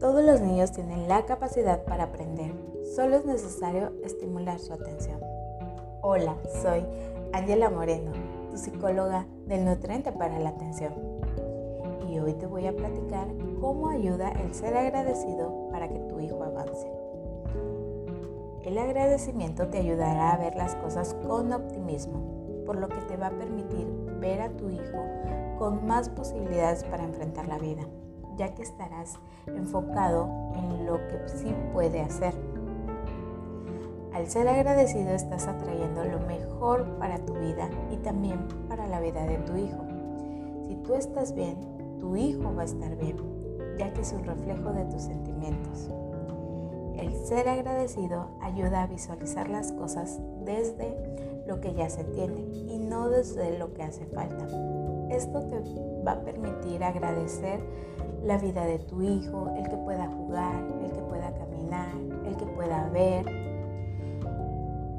Todos los niños tienen la capacidad para aprender, solo es necesario estimular su atención. Hola, soy Ángela Moreno, tu psicóloga del nutriente para la atención. Y hoy te voy a platicar cómo ayuda el ser agradecido para que tu hijo avance. El agradecimiento te ayudará a ver las cosas con optimismo, por lo que te va a permitir ver a tu hijo con más posibilidades para enfrentar la vida ya que estarás enfocado en lo que sí puede hacer. Al ser agradecido estás atrayendo lo mejor para tu vida y también para la vida de tu hijo. Si tú estás bien, tu hijo va a estar bien, ya que es un reflejo de tus sentimientos. El ser agradecido ayuda a visualizar las cosas desde lo que ya se tiene y no desde lo que hace falta. Esto te va a permitir agradecer la vida de tu hijo, el que pueda jugar, el que pueda caminar, el que pueda ver,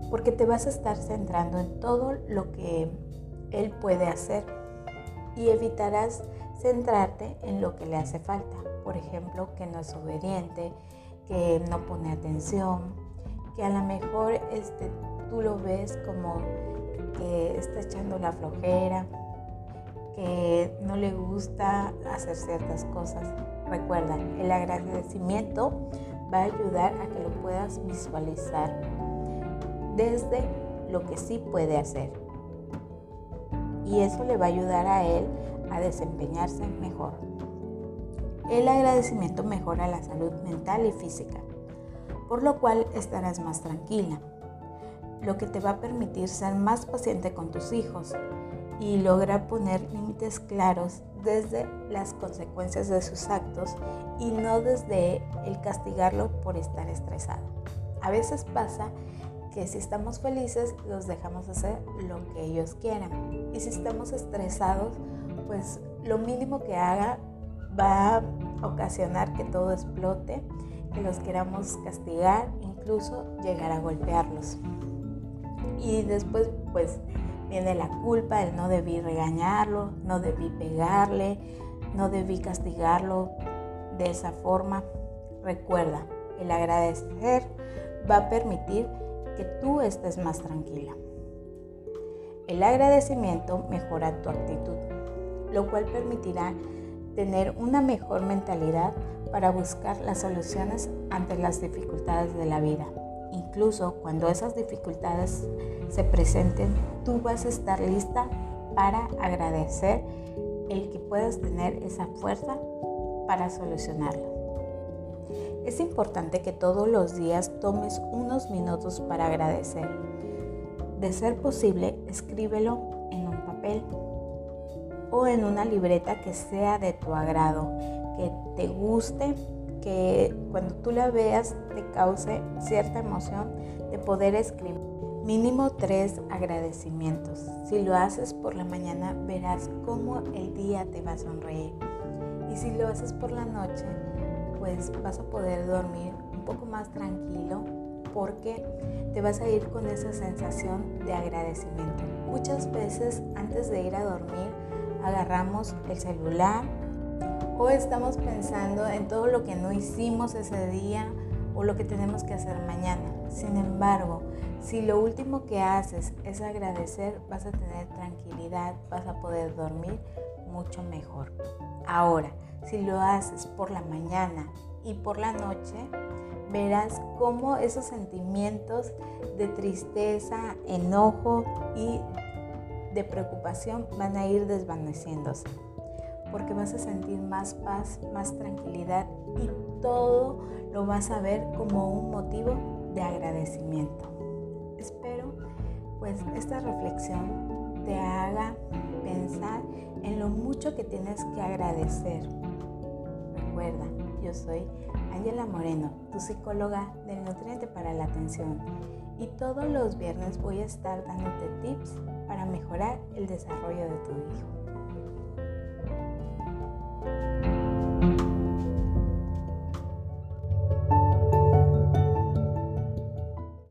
porque te vas a estar centrando en todo lo que él puede hacer y evitarás centrarte en lo que le hace falta. Por ejemplo, que no es obediente, que no pone atención, que a lo mejor este, tú lo ves como que está echando la flojera, que no le gusta hacer ciertas cosas. Recuerda, el agradecimiento va a ayudar a que lo puedas visualizar desde lo que sí puede hacer. Y eso le va a ayudar a él a desempeñarse mejor. El agradecimiento mejora la salud mental y física, por lo cual estarás más tranquila, lo que te va a permitir ser más paciente con tus hijos y logra poner límites claros desde las consecuencias de sus actos y no desde el castigarlo por estar estresado. A veces pasa que si estamos felices los dejamos hacer lo que ellos quieran y si estamos estresados pues lo mínimo que haga va a ocasionar que todo explote, que los queramos castigar, incluso llegar a golpearlos. Y después pues viene la culpa, el no debí regañarlo, no debí pegarle, no debí castigarlo de esa forma. Recuerda, el agradecer va a permitir que tú estés más tranquila. El agradecimiento mejora tu actitud, lo cual permitirá tener una mejor mentalidad para buscar las soluciones ante las dificultades de la vida. Incluso cuando esas dificultades se presenten, tú vas a estar lista para agradecer el que puedas tener esa fuerza para solucionarlo. Es importante que todos los días tomes unos minutos para agradecer. De ser posible, escríbelo en un papel o en una libreta que sea de tu agrado, que te guste que cuando tú la veas te cause cierta emoción de poder escribir mínimo tres agradecimientos. Si lo haces por la mañana verás cómo el día te va a sonreír. Y si lo haces por la noche, pues vas a poder dormir un poco más tranquilo porque te vas a ir con esa sensación de agradecimiento. Muchas veces antes de ir a dormir agarramos el celular o estamos pensando en todo lo que no hicimos ese día o lo que tenemos que hacer mañana. Sin embargo, si lo último que haces es agradecer, vas a tener tranquilidad, vas a poder dormir mucho mejor. Ahora, si lo haces por la mañana y por la noche, verás cómo esos sentimientos de tristeza, enojo y de preocupación van a ir desvaneciéndose porque vas a sentir más paz, más tranquilidad y todo lo vas a ver como un motivo de agradecimiento. Espero pues esta reflexión te haga pensar en lo mucho que tienes que agradecer. Recuerda, yo soy Ángela Moreno, tu psicóloga del nutriente para la atención y todos los viernes voy a estar dándote tips para mejorar el desarrollo de tu hijo.